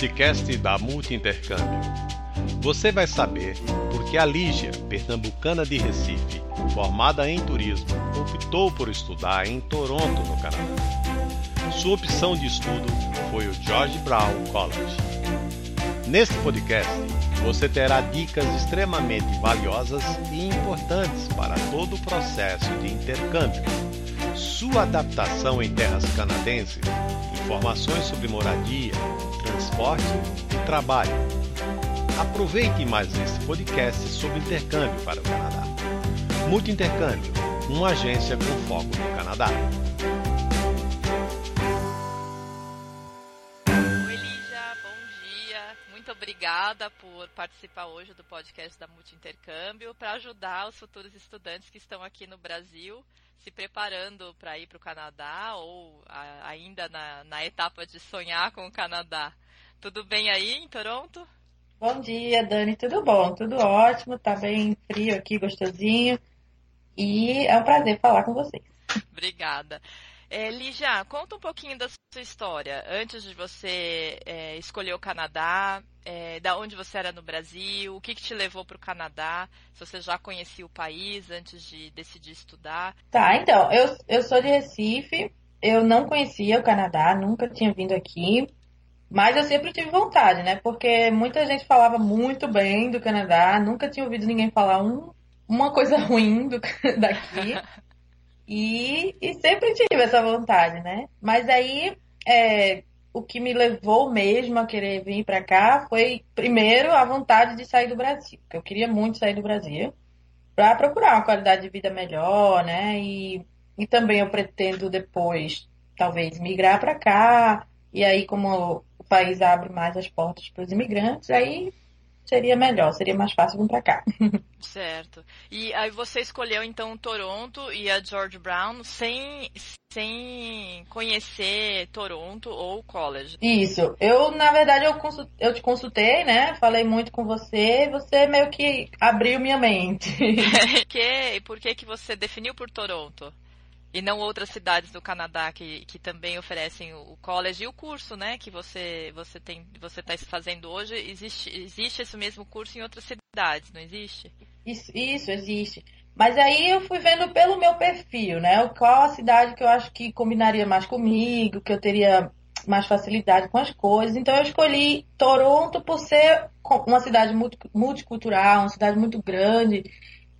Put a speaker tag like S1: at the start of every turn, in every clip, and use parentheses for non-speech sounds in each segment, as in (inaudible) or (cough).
S1: podcast da Multi Intercâmbio. Você vai saber por que a Lígia, pernambucana de Recife, formada em turismo, optou por estudar em Toronto, no Canadá. Sua opção de estudo foi o George Brown College. Neste podcast, você terá dicas extremamente valiosas e importantes para todo o processo de intercâmbio, sua adaptação em terras canadenses, informações sobre moradia, transporte e trabalho. Aproveite mais esse podcast sobre intercâmbio para o Canadá. Multi Intercâmbio, uma agência com foco no Canadá.
S2: Oi, Lígia, bom dia. Muito obrigada por participar hoje do podcast da Multi Intercâmbio para ajudar os futuros estudantes que estão aqui no Brasil se preparando para ir para o Canadá ou ainda na, na etapa de sonhar com o Canadá. Tudo bem aí em Toronto?
S3: Bom dia, Dani. Tudo bom? Tudo ótimo. Tá bem frio aqui, gostosinho. E é um prazer falar com vocês.
S2: Obrigada. É, Lígia, conta um pouquinho da sua história. Antes de você é, escolher o Canadá, é, da onde você era no Brasil, o que, que te levou para o Canadá, se você já conhecia o país antes de decidir estudar.
S3: Tá, então, eu, eu sou de Recife, eu não conhecia o Canadá, nunca tinha vindo aqui. Mas eu sempre tive vontade, né? Porque muita gente falava muito bem do Canadá, nunca tinha ouvido ninguém falar um, uma coisa (laughs) ruim do, daqui. E, e sempre tive essa vontade, né? Mas aí, é, o que me levou mesmo a querer vir para cá foi, primeiro, a vontade de sair do Brasil. Porque eu queria muito sair do Brasil para procurar uma qualidade de vida melhor, né? E, e também eu pretendo depois, talvez, migrar para cá. E aí, como país abre mais as portas para os imigrantes, aí seria melhor, seria mais fácil vir para cá. (laughs)
S2: Certo. E aí você escolheu então Toronto e a George Brown sem, sem conhecer Toronto ou college.
S3: Isso. Eu, na verdade, eu, consult, eu te consultei, né? Falei muito com você e você meio que abriu minha mente. (laughs)
S2: que, e por que, que você definiu por Toronto? E não outras cidades do Canadá que, que também oferecem o college e o curso, né? Que você você tem você está fazendo hoje. Existe, existe esse mesmo curso em outras cidades, não existe?
S3: Isso, isso existe. Mas aí eu fui vendo pelo meu perfil, né? Qual a cidade que eu acho que combinaria mais comigo, que eu teria mais facilidade com as coisas. Então eu escolhi Toronto por ser uma cidade multicultural, uma cidade muito grande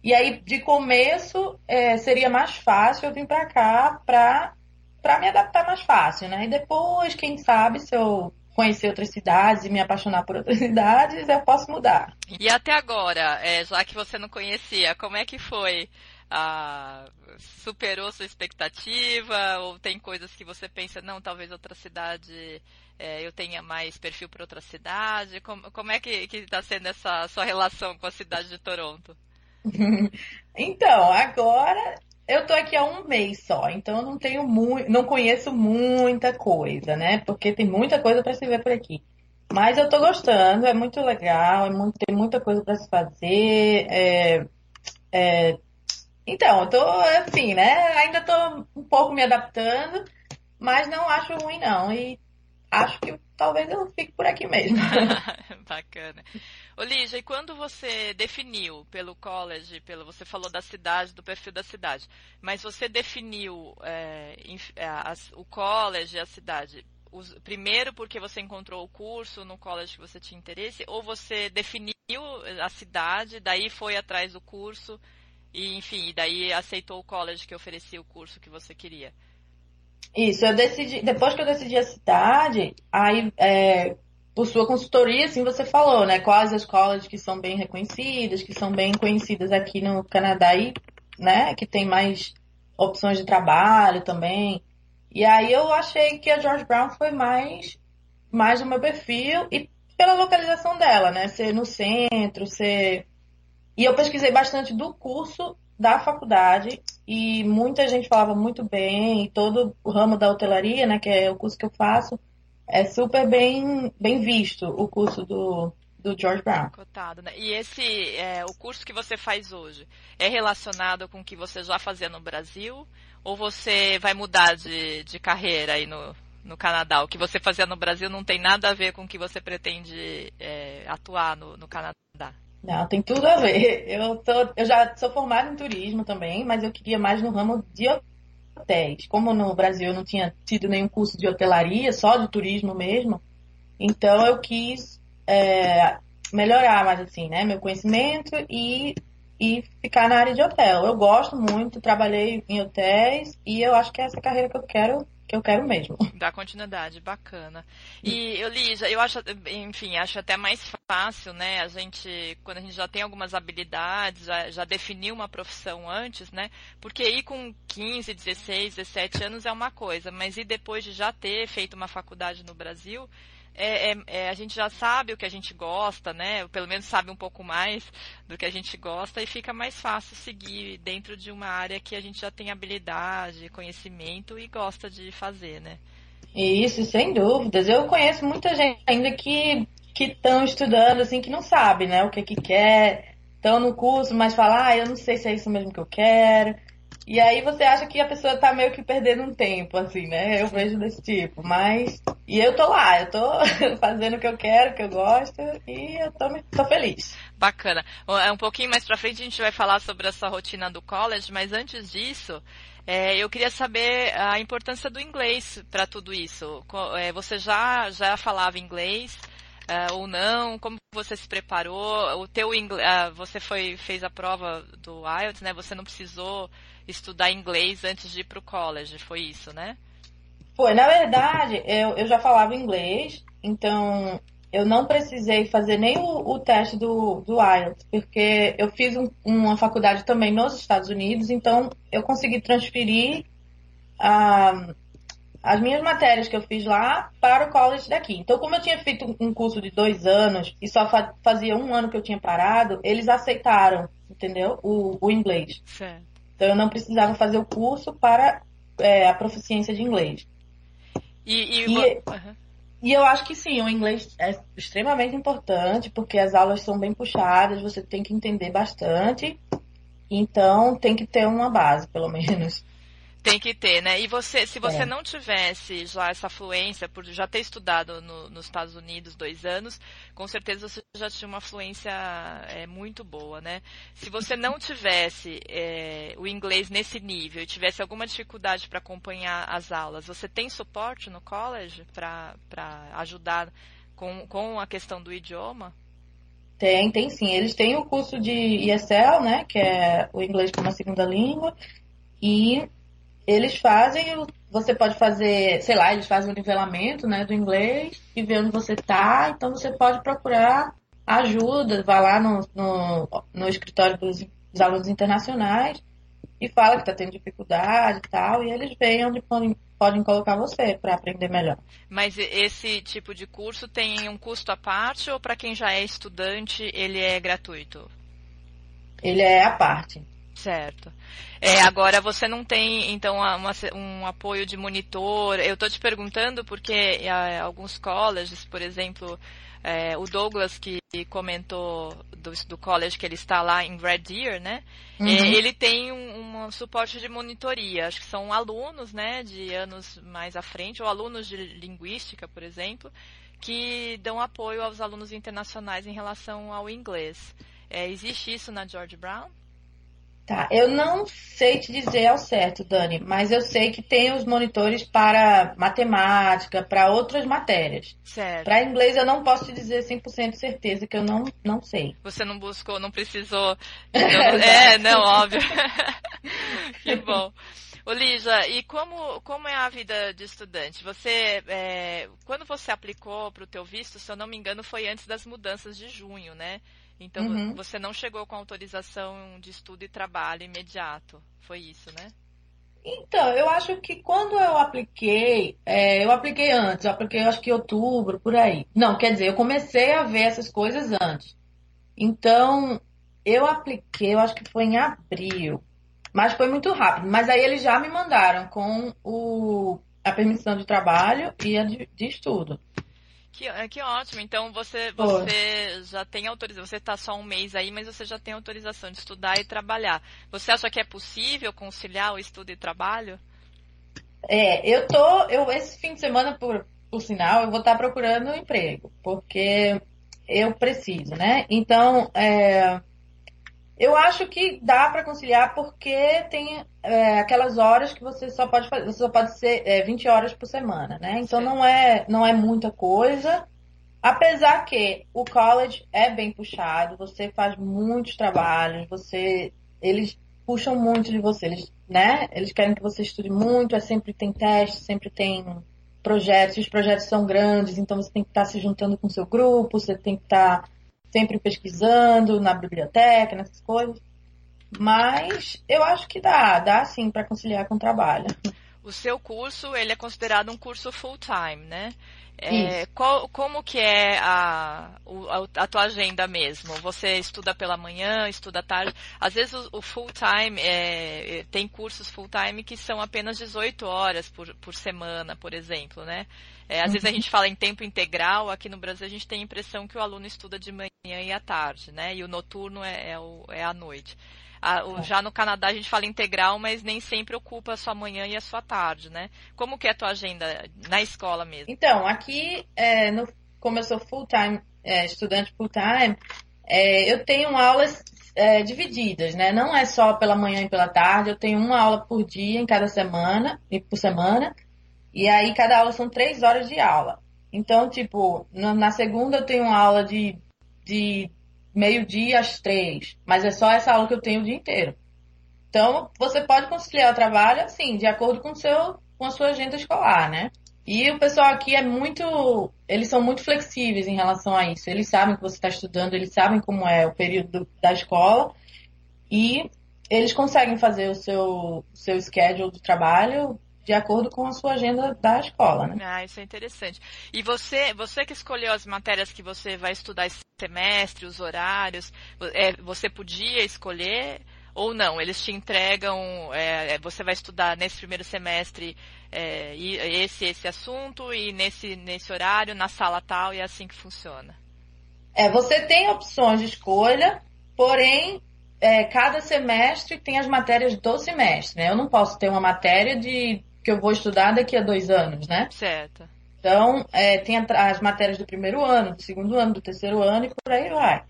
S3: e aí, de começo, é, seria mais fácil eu vir para cá para para me adaptar mais fácil, né? E depois, quem sabe, se eu conhecer outras cidades e me apaixonar por outras (laughs) cidades, eu posso mudar.
S2: E até agora, é, já que você não conhecia, como é que foi? Ah, superou sua expectativa? Ou tem coisas que você pensa, não, talvez outra cidade é, eu tenha mais perfil para outra cidade? Como, como é que está sendo essa sua relação com a cidade de Toronto? (laughs)
S3: então, agora eu tô aqui há um mês só, então eu não tenho muito, não conheço muita coisa, né? Porque tem muita coisa para se ver por aqui. Mas eu tô gostando, é muito legal, é muito, tem muita coisa para se fazer. É, é, então, eu tô assim, né? Ainda tô um pouco me adaptando, mas não acho ruim não. E acho que talvez eu fique por aqui mesmo. (laughs)
S2: Bacana. Olívia, e quando você definiu pelo college, pelo você falou da cidade, do perfil da cidade, mas você definiu é, é o college e a cidade os, primeiro porque você encontrou o curso no college que você tinha interesse, ou você definiu a cidade, daí foi atrás do curso e enfim, daí aceitou o college que oferecia o curso que você queria?
S3: Isso, eu decidi, depois que eu decidi a cidade, aí é, por sua consultoria, assim você falou, né? Quais as escolas que são bem reconhecidas, que são bem conhecidas aqui no Canadá e, né, que tem mais opções de trabalho também. E aí eu achei que a George Brown foi mais mais do meu perfil e pela localização dela, né? Ser no centro, ser e eu pesquisei bastante do curso da faculdade e muita gente falava muito bem, todo o ramo da hotelaria, né, que é o curso que eu faço, é super bem, bem visto o curso do, do George Brown.
S2: Cotado, né? E esse, é, o curso que você faz hoje, é relacionado com o que você já fazia no Brasil? Ou você vai mudar de, de carreira aí no, no Canadá? O que você fazia no Brasil não tem nada a ver com o que você pretende é, atuar no, no Canadá?
S3: Não, tem tudo a ver. Eu, tô, eu já sou formada em turismo também, mas eu queria mais no ramo de hotéis. Como no Brasil eu não tinha tido nenhum curso de hotelaria, só de turismo mesmo, então eu quis é, melhorar mais assim, né, meu conhecimento e, e ficar na área de hotel. Eu gosto muito, trabalhei em hotéis e eu acho que é essa carreira que eu quero que eu quero mesmo. (laughs)
S2: Dá continuidade, bacana. E, Lígia, eu acho, enfim, acho até mais fácil, né, a gente, quando a gente já tem algumas habilidades, já, já definiu uma profissão antes, né, porque ir com 15, 16, 17 anos é uma coisa, mas e depois de já ter feito uma faculdade no Brasil, é, é, é, a gente já sabe o que a gente gosta, né? Pelo menos sabe um pouco mais do que a gente gosta e fica mais fácil seguir dentro de uma área que a gente já tem habilidade, conhecimento e gosta de fazer, né?
S3: Isso, sem dúvidas. Eu conheço muita gente ainda que que estão estudando assim que não sabe, né? O que que quer, estão no curso, mas falam, ah, eu não sei se é isso mesmo que eu quero. E aí você acha que a pessoa tá meio que perdendo um tempo, assim, né? Eu vejo desse tipo. Mas. E eu tô lá, eu tô (laughs) fazendo o que eu quero, o que eu gosto, e eu tô, tô feliz.
S2: Bacana. É, um pouquinho mais pra frente a gente vai falar sobre essa rotina do college, mas antes disso. É, eu queria saber a importância do inglês para tudo isso. É, você já, já falava inglês? Uh, ou não? Como você se preparou? O teu inglês, uh, você foi fez a prova do IELTS, né? Você não precisou estudar inglês antes de ir para o college, foi isso, né?
S3: Foi, na verdade, eu, eu já falava inglês, então eu não precisei fazer nem o, o teste do, do IELTS, porque eu fiz um, uma faculdade também nos Estados Unidos, então eu consegui transferir a, as minhas matérias que eu fiz lá para o college daqui. Então, como eu tinha feito um curso de dois anos e só fazia um ano que eu tinha parado, eles aceitaram, entendeu? O, o inglês. Certo. Então, eu não precisava fazer o curso para é, a proficiência de inglês.
S2: E, e, e, uhum.
S3: e, eu acho que sim, o inglês é extremamente importante, porque as aulas são bem puxadas, você tem que entender bastante. Então, tem que ter uma base, pelo (laughs) menos.
S2: Tem que ter, né? E você, se você é. não tivesse já essa fluência, por já ter estudado no, nos Estados Unidos dois anos, com certeza você já tinha uma fluência é, muito boa, né? Se você não tivesse é, o inglês nesse nível e tivesse alguma dificuldade para acompanhar as aulas, você tem suporte no college para ajudar com, com a questão do idioma?
S3: Tem, tem sim. Eles têm o curso de ESL, né? Que é o inglês como segunda língua. E eles fazem, você pode fazer, sei lá, eles fazem o nivelamento né, do inglês e ver onde você está, então você pode procurar ajuda, vai lá no, no, no escritório dos, dos, alunos internacionais e fala que está tendo dificuldade e tal, e eles veem onde podem, podem colocar você para aprender melhor.
S2: Mas esse tipo de curso tem um custo à parte ou para quem já é estudante ele é gratuito?
S3: Ele é à parte.
S2: Certo. É, agora você não tem, então, uma, um apoio de monitor. Eu estou te perguntando porque é, alguns colleges, por exemplo, é, o Douglas que comentou do, do college que ele está lá em Red Deer, né? Uhum. É, ele tem um, um, suporte de monitoria. Acho que são alunos, né, de anos mais à frente, ou alunos de linguística, por exemplo, que dão apoio aos alunos internacionais em relação ao inglês. É, existe isso na George Brown?
S3: Tá, eu não sei te dizer ao certo, Dani, mas eu sei que tem os monitores para matemática, para outras matérias.
S2: Certo.
S3: Para inglês eu não posso te dizer 100% certeza que eu não, não sei.
S2: Você não buscou, não precisou. (laughs) é, não, óbvio. (laughs) que bom. Olígia, e como, como é a vida de estudante? Você, é, quando você aplicou para o teu visto, se eu não me engano, foi antes das mudanças de junho, né? Então uhum. você não chegou com autorização de estudo e trabalho imediato. Foi isso, né?
S3: Então, eu acho que quando eu apliquei, é, eu apliquei antes, eu apliquei acho que em outubro, por aí. Não, quer dizer, eu comecei a ver essas coisas antes. Então, eu apliquei, eu acho que foi em abril. Mas foi muito rápido. Mas aí eles já me mandaram com o, a permissão de trabalho e a de, de estudo.
S2: Que, é, que ótimo. Então você, você já tem autorização. Você está só um mês aí, mas você já tem autorização de estudar e trabalhar. Você acha que é possível conciliar o estudo e trabalho?
S3: É, eu tô, eu esse fim de semana, por, por sinal, eu vou estar procurando um emprego, porque eu preciso, né? Então, é, eu acho que dá para conciliar porque tem é, aquelas horas que você só pode fazer, você só pode ser é, 20 horas por semana, né? Então não é, não é muita coisa. Apesar que o college é bem puxado, você faz muitos trabalhos, você eles puxam muito de você, eles, né? Eles querem que você estude muito, é sempre tem testes, sempre tem projetos, e os projetos são grandes, então você tem que estar se juntando com o seu grupo, você tem que estar sempre pesquisando na biblioteca, nessas coisas. Mas eu acho que dá, dá sim para conciliar com o trabalho.
S2: O seu curso, ele é considerado um curso full time, né? É, qual, como que é a, a, tua agenda mesmo? Você estuda pela manhã, estuda tarde? Às vezes o, o full time, é, é tem cursos full time que são apenas 18 horas por, por semana, por exemplo, né? É, às vezes a uhum. gente fala em tempo integral, aqui no Brasil a gente tem a impressão que o aluno estuda de manhã e à tarde, né? E o noturno é, é, o, é à noite. A, o, já no Canadá a gente fala integral, mas nem sempre ocupa a sua manhã e a sua tarde, né? Como que é a tua agenda na escola mesmo?
S3: Então, aqui, é, no, como eu sou full-time, é, estudante full-time, é, eu tenho aulas é, divididas, né? Não é só pela manhã e pela tarde, eu tenho uma aula por dia em cada semana, e por semana, e aí cada aula são três horas de aula. Então, tipo, na segunda eu tenho uma aula de, de meio-dia às três, mas é só essa aula que eu tenho o dia inteiro. Então, você pode conciliar o trabalho, assim, de acordo com, seu, com a sua agenda escolar, né? E o pessoal aqui é muito. Eles são muito flexíveis em relação a isso. Eles sabem que você está estudando, eles sabem como é o período da escola e eles conseguem fazer o seu, seu schedule do trabalho de acordo com a sua agenda da escola, né?
S2: Ah, isso é interessante. E você, você que escolheu as matérias que você vai estudar esse semestre, os horários, é, você podia escolher ou não? Eles te entregam, é, é você vai estudar nesse primeiro semestre é, esse esse assunto e nesse nesse horário na sala tal e é assim que funciona.
S3: É, você tem opções de escolha, porém é, cada semestre tem as matérias do semestre. Né? Eu não posso ter uma matéria de que eu vou estudar daqui a dois anos, né?
S2: Certo.
S3: Então, é, tem as matérias do primeiro ano, do segundo ano, do terceiro ano e por aí vai.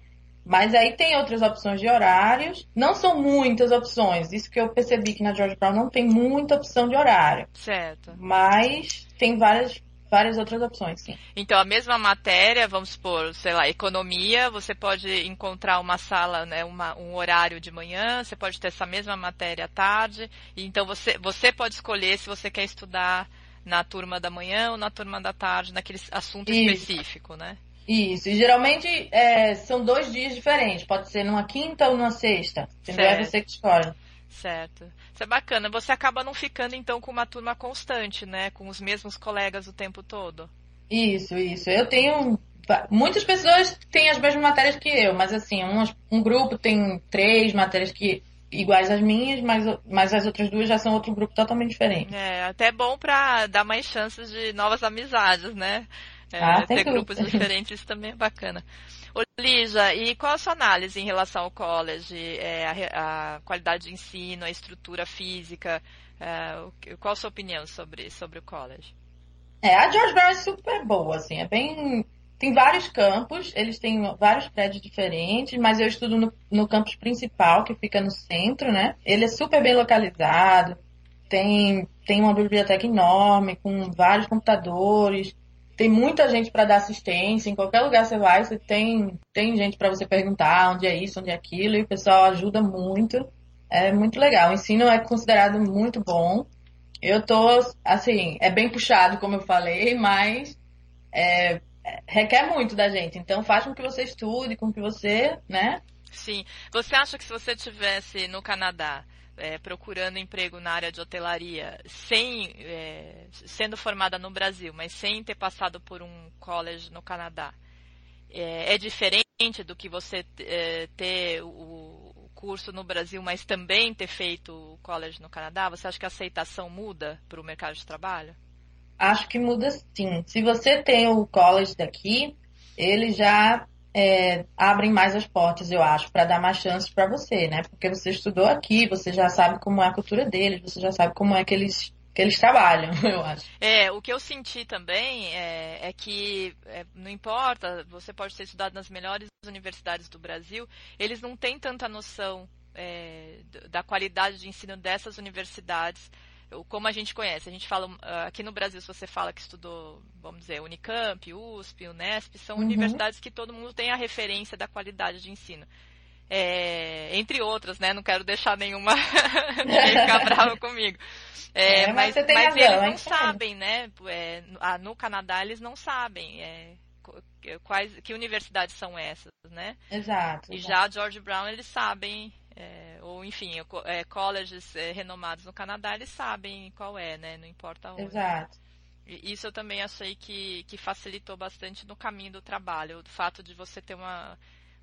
S3: Mas aí tem outras opções de horários. Não são muitas opções. Isso que eu percebi que na George Brown não tem muita opção de horário.
S2: Certo.
S3: Mas tem várias várias outras opções, sim.
S2: Então, a mesma matéria, vamos supor, sei lá, economia, você pode encontrar uma sala, né, uma, um horário de manhã, você pode ter essa mesma matéria à tarde, então você, você pode escolher se você quer estudar na turma da manhã ou na turma da tarde, naquele assunto Isso. específico, né?
S3: Isso, e geralmente é, são dois dias diferentes, pode ser numa quinta ou numa sexta, entendeu? É você que escolhe.
S2: Certo. Isso é bacana. Você acaba não ficando, então, com uma turma constante, né? Com os mesmos colegas o tempo todo.
S3: Isso, isso. Eu tenho. Muitas pessoas têm as mesmas matérias que eu, mas assim, um, um grupo tem três matérias que iguais às minhas, mas, mas as outras duas já são outro grupo totalmente diferente.
S2: É, até bom para dar mais chances de novas amizades, né? É, ah, ter grupos (laughs) diferentes também é bacana. Ô, Lígia, e qual a sua análise em relação ao college? É, a, a, qualidade de ensino, a estrutura física? É, qual a sua opinião sobre, sobre o college?
S3: É, a George Brown é super boa, assim, é bem... Tem vários campos, eles têm vários prédios diferentes, mas eu estudo no, no campus principal, que fica no centro, né? Ele é super bem localizado, tem, tem uma biblioteca enorme, com vários computadores, tem muita gente para dar assistência, em qualquer lugar você vai, você tem, tem gente para você perguntar onde é isso, onde é aquilo, e o pessoal ajuda muito. É muito legal. O ensino é considerado muito bom. Eu tô, assim, é bem puxado, como eu falei, mas é, requer muito da gente. Então faz com que você estude, com que você, né?
S2: Sim. Você acha que se você tivesse no Canadá, é, procurando emprego na área de hotelaria, sem é, sendo formada no Brasil, mas sem ter passado por um college no Canadá, é, é diferente do que você é, ter o curso no Brasil, mas também ter feito o college no Canadá? Você acha que a aceitação muda para o mercado de trabalho?
S3: Acho que muda sim. Se você tem o college daqui, ele já é, abrem mais as portas, eu acho, para dar mais chances para você, né? Porque você estudou aqui, você já sabe como é a cultura deles, você já sabe como é que eles, que eles trabalham, (laughs) eu acho.
S2: É, o que eu senti também é, é que é, não importa, você pode ter estudado nas melhores universidades do Brasil, eles não têm tanta noção é, da qualidade de ensino dessas universidades como a gente conhece. A gente fala, ah, aqui no Brasil, se você fala que estudou, vamos dizer, Unicamp, USP, Unesp, são uhum. universidades que todo mundo tem a referência da qualidade de ensino. É, entre outras, né? Não quero deixar nenhuma (laughs) ficar (laughs) bravo comigo. É, é, mas, mas, mas eles não sabem, né? É, no Canadá eles não sabem é, quais que universidades são essas, né?
S3: Exato.
S2: E exato. já George Brown eles sabem é, ou enfim, é, colleges é, renomados no Canadá, eles sabem qual é, né? Não importa onde.
S3: Exato.
S2: Isso eu também achei que, que facilitou bastante no caminho do trabalho. O fato de você ter uma,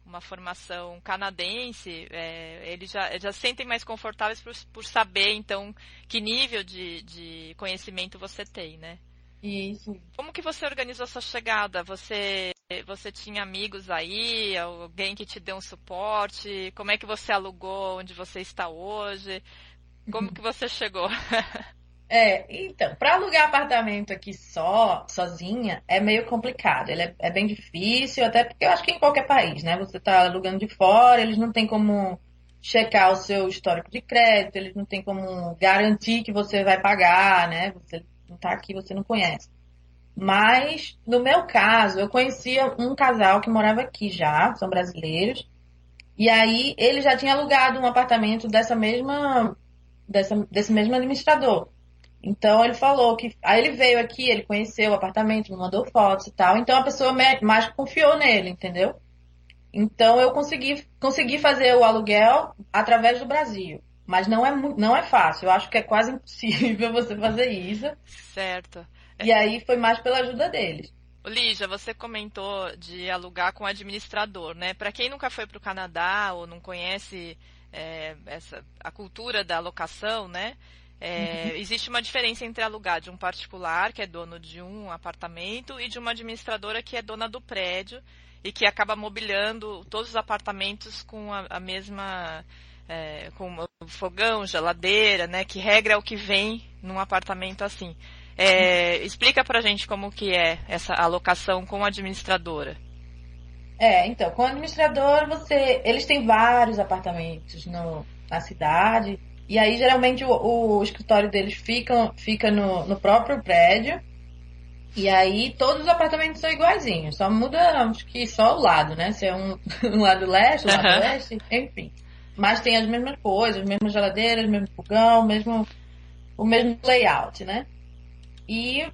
S2: uma formação canadense, é, eles já, já sentem mais confortáveis por, por saber, então, que nível de, de conhecimento você tem, né?
S3: Isso.
S2: Como que você organizou a sua chegada? Você, você tinha amigos aí? Alguém que te deu um suporte? Como é que você alugou onde você está hoje? Como que você chegou? (laughs)
S3: É, então, para alugar apartamento aqui só, sozinha, é meio complicado. Ele é, é, bem difícil, até porque eu acho que em qualquer país, né? Você está alugando de fora, eles não têm como checar o seu histórico de crédito, eles não têm como garantir que você vai pagar, né? Você não está aqui, você não conhece. Mas, no meu caso, eu conhecia um casal que morava aqui já, são brasileiros, e aí ele já tinha alugado um apartamento dessa mesma, dessa, desse mesmo administrador. Então ele falou que. Aí ele veio aqui, ele conheceu o apartamento, me mandou fotos e tal. Então a pessoa mais confiou nele, entendeu? Então eu consegui, consegui fazer o aluguel através do Brasil. Mas não é, não é fácil. Eu acho que é quase (laughs) impossível você fazer isso.
S2: Certo.
S3: E aí foi mais pela ajuda deles.
S2: Lígia, você comentou de alugar com administrador, né? Para quem nunca foi para o Canadá ou não conhece é, essa, a cultura da locação, né? É, existe uma diferença entre alugar de um particular, que é dono de um apartamento, e de uma administradora que é dona do prédio e que acaba mobiliando todos os apartamentos com a, a mesma é, com fogão, geladeira, né? Que regra é o que vem num apartamento assim. É, explica pra gente como que é essa alocação com a administradora.
S3: É, então, com o administrador, você. Eles têm vários apartamentos no, na cidade. E aí, geralmente, o, o escritório deles fica, fica no, no próprio prédio. E aí, todos os apartamentos são iguaizinhos. Só muda, acho que só o lado, né? Se é um, (laughs) um lado leste, um lado uhum. oeste, enfim. Mas tem as mesmas coisas, as mesmas geladeiras, o mesmo fogão, o mesmo, o mesmo layout, né? E,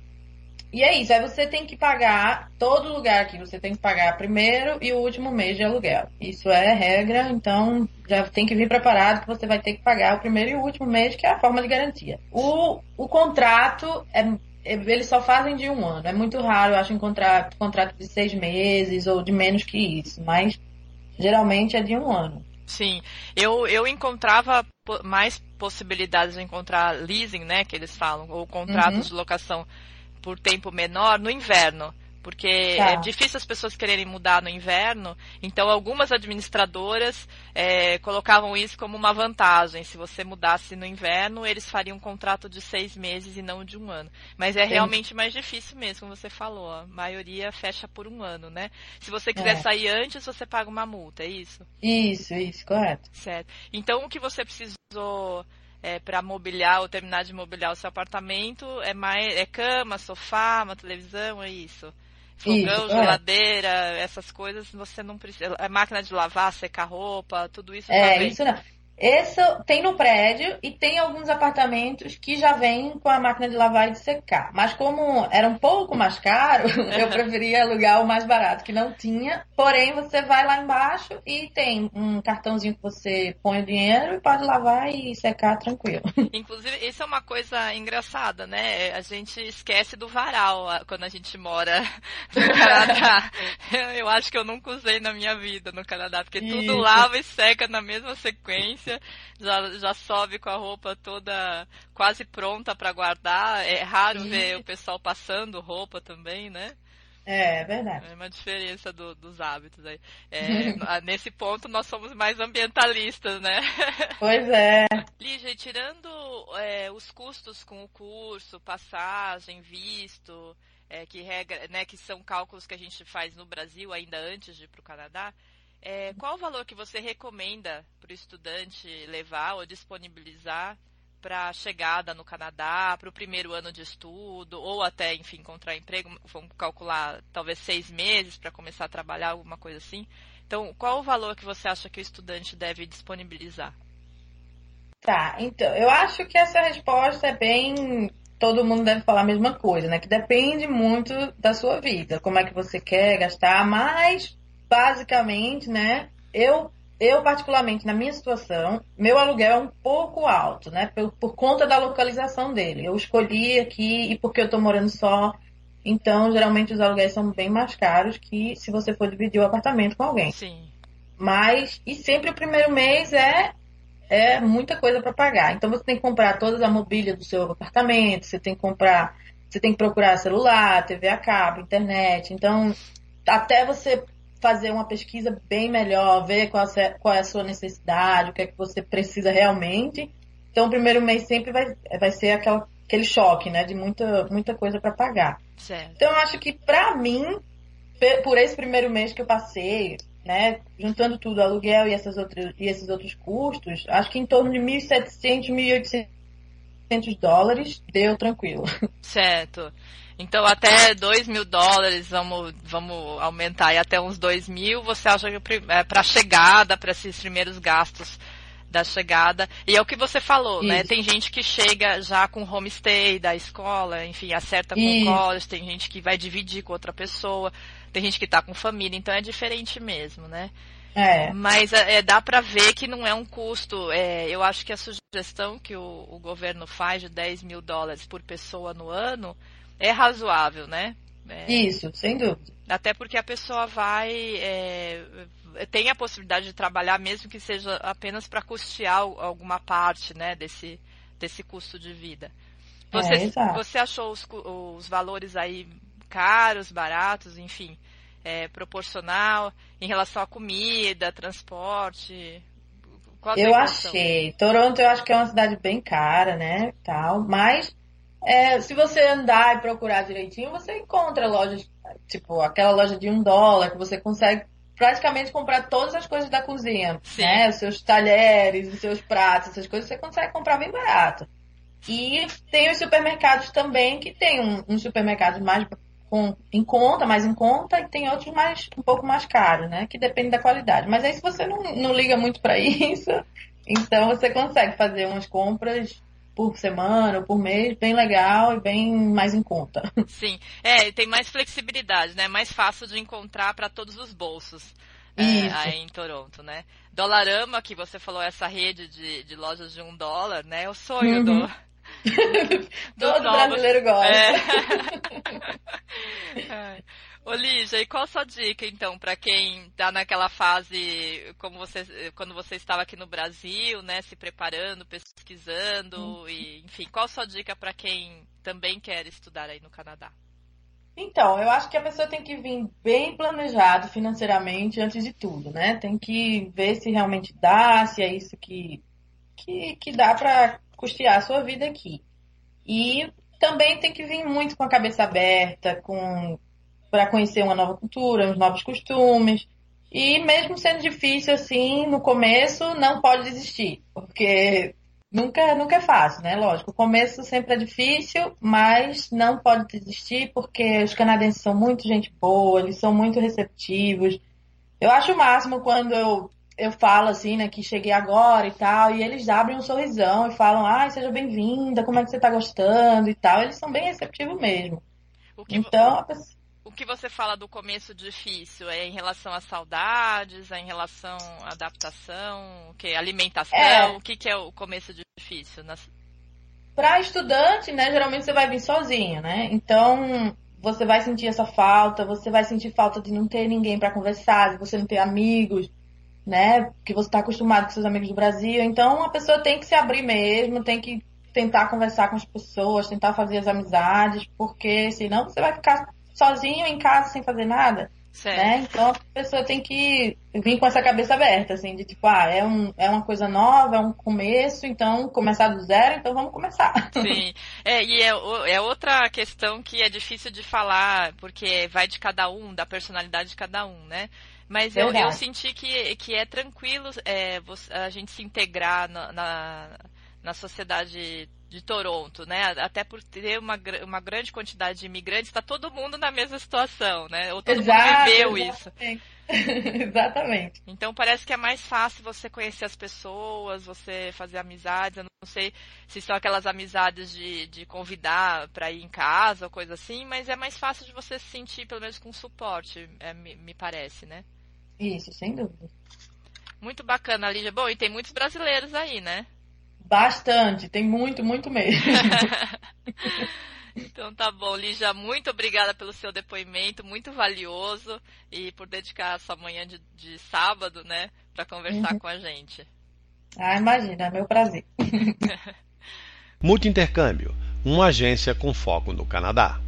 S3: e é isso. Aí você tem que pagar, todo lugar aqui você tem que pagar primeiro e o último mês de aluguel. Isso é regra, então já tem que vir preparado que você vai ter que pagar o primeiro e o último mês, que é a forma de garantia. O, o contrato é eles só fazem de um ano. É muito raro, eu acho, encontrar contrato de seis meses ou de menos que isso, mas geralmente é de um ano.
S2: Sim, eu, eu encontrava mais possibilidades de encontrar leasing, né, que eles falam, ou contratos uhum. de locação por tempo menor no inverno porque tá. é difícil as pessoas quererem mudar no inverno. Então, algumas administradoras é, colocavam isso como uma vantagem. Se você mudasse no inverno, eles fariam um contrato de seis meses e não de um ano. Mas é realmente mais difícil mesmo, como você falou. A maioria fecha por um ano, né? Se você quiser é. sair antes, você paga uma multa, é isso?
S3: Isso, isso, correto.
S2: Certo. Então, o que você precisou é, para mobiliar ou terminar de mobiliar o seu apartamento é mais é cama, sofá, uma televisão, é isso. Fogão, isso, é. geladeira, é. essas coisas, você não precisa. A máquina de lavar, secar roupa, tudo isso.
S3: É, também. isso não. Esse tem no prédio e tem alguns apartamentos que já vêm com a máquina de lavar e de secar. Mas como era um pouco mais caro, (laughs) eu preferia alugar o mais barato, que não tinha. Porém, você vai lá embaixo e tem um cartãozinho que você põe o dinheiro e pode lavar e secar tranquilo. (laughs)
S2: Inclusive, isso é uma coisa engraçada, né? A gente esquece do varal quando a gente mora (laughs) no Canadá. Eu acho que eu nunca usei na minha vida no Canadá, porque isso. tudo lava e seca na mesma sequência já, já sobe com a roupa toda quase pronta para guardar. É raro ver o pessoal passando roupa também, né?
S3: É, é verdade.
S2: É uma diferença do, dos hábitos aí. É, (laughs) nesse ponto nós somos mais ambientalistas, né? (laughs)
S3: Pois é.
S2: Lígia, tirando é, os custos com o curso, passagem, visto, é, que, regra, né, que são cálculos que a gente faz no Brasil ainda antes de ir para o Canadá, é, qual o valor que você recomenda para o estudante levar ou disponibilizar para a chegada no Canadá, para o primeiro ano de estudo, ou até, enfim, encontrar emprego, vamos calcular talvez seis meses para começar a trabalhar, alguma coisa assim. Então, qual o valor que você acha que o estudante deve disponibilizar?
S3: Tá, então, eu acho que essa resposta é bem. Todo mundo deve falar a mesma coisa, né? Que depende muito da sua vida, como é que você quer gastar, mas, basicamente, né? Eu eu, particularmente, na minha situação, meu aluguel é um pouco alto, né? Por, por conta da localização dele. Eu escolhi aqui e porque eu estou morando só. Então, geralmente, os aluguéis são bem mais caros que se você for dividir o apartamento com alguém.
S2: Sim.
S3: Mas, e sempre o primeiro mês é, é muita coisa para pagar. Então, você tem que comprar toda a mobília do seu apartamento, você tem que comprar, você tem que procurar celular, TV a cabo, internet. Então, até você fazer uma pesquisa bem melhor, ver qual, é, qual é a sua necessidade, o que é que você precisa realmente. Então, o primeiro mês sempre vai, vai ser aquela, aquele choque, né? De muita, muita coisa para pagar.
S2: Certo.
S3: Então, eu acho que, para mim, por esse primeiro mês que eu passei, né? Juntando tudo, aluguel e, essas outras, e esses outros custos, acho que em torno de 1.700, 1.800 dólares deu tranquilo. (laughs)
S2: Certo. Então, até 2 mil dólares, vamos, vamos aumentar aí até uns 2 mil, você acha que é para a chegada, para esses primeiros gastos da chegada. E é o que você falou, né? Isso. né? Tem gente que chega já com homestay da escola, enfim, acerta com Isso. o college, tem gente que vai dividir com outra pessoa, tem gente que está com família, então é diferente mesmo, né?
S3: É.
S2: Mas é, dá para ver que não é um custo. É, eu acho que a sugestão que o, o governo faz de 10 mil dólares por pessoa no ano é razoável, né? É,
S3: Isso, sem dúvida.
S2: Até porque a pessoa vai. É, tem a possibilidade de trabalhar, mesmo que seja apenas para custear alguma parte né, desse, desse custo de vida. Você,
S3: é,
S2: você achou os, os valores aí caros, baratos, enfim, é, proporcional em relação à comida, transporte?
S3: eu achei. Toronto eu acho que é uma cidade bem cara, né? Tal, mas é, se você andar e procurar direitinho, você encontra lojas, tipo aquela loja de um dólar, que você consegue praticamente comprar todas as coisas da cozinha, Sim. né? Os seus talheres, os seus pratos, essas coisas você consegue comprar bem barato. E tem os supermercados também, que tem um, supermercados mais com, em conta, mais em conta, e tem outros mais um pouco mais caros, né? Que depende da qualidade. Mas aí se você não, não liga muito para (laughs) isso, então você consegue fazer umas compras por semana ou por mês, bem legal e bem mais em conta. (laughs)
S2: Sim, é, tem mais flexibilidade, né? Mais fácil de encontrar para todos os bolsos. É, aí em Toronto, né? Dolarama, que você falou, essa rede de, de lojas de um dólar, né? É o sonho uhum. do, (laughs)
S3: Todo brasileiro gosta. É. (laughs) (laughs)
S2: é. Ô Lígia, e qual a sua dica então para quem está naquela fase como você quando você estava aqui no Brasil, né, se preparando, pesquisando uhum. e enfim, qual a sua dica para quem também quer estudar aí no Canadá?
S3: Então, eu acho que a pessoa tem que vir bem planejado financeiramente antes de tudo, né? Tem que ver se realmente dá, se é isso que que, que dá para custear a sua vida aqui. E também tem que vir muito com a cabeça aberta, com para conhecer uma nova cultura, uns novos costumes. E mesmo sendo difícil assim, no começo, não pode desistir, porque nunca, nunca é fácil, né? Lógico, o começo sempre é difícil, mas não pode desistir porque os canadenses são muito gente boa, eles são muito receptivos. Eu acho o máximo quando eu, eu falo assim, né, que cheguei agora e tal, e eles abrem um sorrisão e falam, ai, seja bem-vinda, como é que você tá gostando e tal. Eles são bem receptivos mesmo. Então, a pessoa
S2: o que você fala do começo difícil é em relação às saudades, é em relação à adaptação, o que alimentação, é. o que, que é o começo difícil? Nas...
S3: Para estudante, né, geralmente você vai vir sozinho, né? Então você vai sentir essa falta, você vai sentir falta de não ter ninguém para conversar, de você não ter amigos, né? Que você está acostumado com seus amigos do Brasil. Então a pessoa tem que se abrir mesmo, tem que tentar conversar com as pessoas, tentar fazer as amizades, porque senão você vai ficar sozinho em casa sem fazer nada. Né? Então a pessoa tem que vir com essa cabeça aberta, assim, de tipo, ah, é, um, é uma coisa nova, é um começo, então começar do zero, então vamos começar.
S2: Sim, (laughs) é, e é, é outra questão que é difícil de falar, porque vai de cada um, da personalidade de cada um, né? Mas eu, eu, senti que, que é tranquilo é, a gente se integrar na, na, na sociedade de Toronto, né? Até por ter uma, uma grande quantidade de imigrantes, está todo mundo na mesma situação, né? Ou todo Exato, mundo viveu
S3: exatamente. isso. (laughs) exatamente.
S2: Então parece que é mais fácil você conhecer as pessoas, você fazer amizades. Eu não sei se são aquelas amizades de, de convidar para ir em casa ou coisa assim, mas é mais fácil de você se sentir, pelo menos, com suporte, é, me, me parece, né?
S3: Isso, sem dúvida.
S2: Muito bacana, Lígia. Bom, e tem muitos brasileiros aí, né?
S3: Bastante, tem muito, muito mesmo. (laughs)
S2: então tá bom, Lígia, muito obrigada pelo seu depoimento, muito valioso e por dedicar a sua manhã de, de sábado, né, para conversar uhum. com a gente.
S3: Ah, imagina, é meu prazer. (laughs)
S1: Multi Intercâmbio, uma agência com foco no Canadá.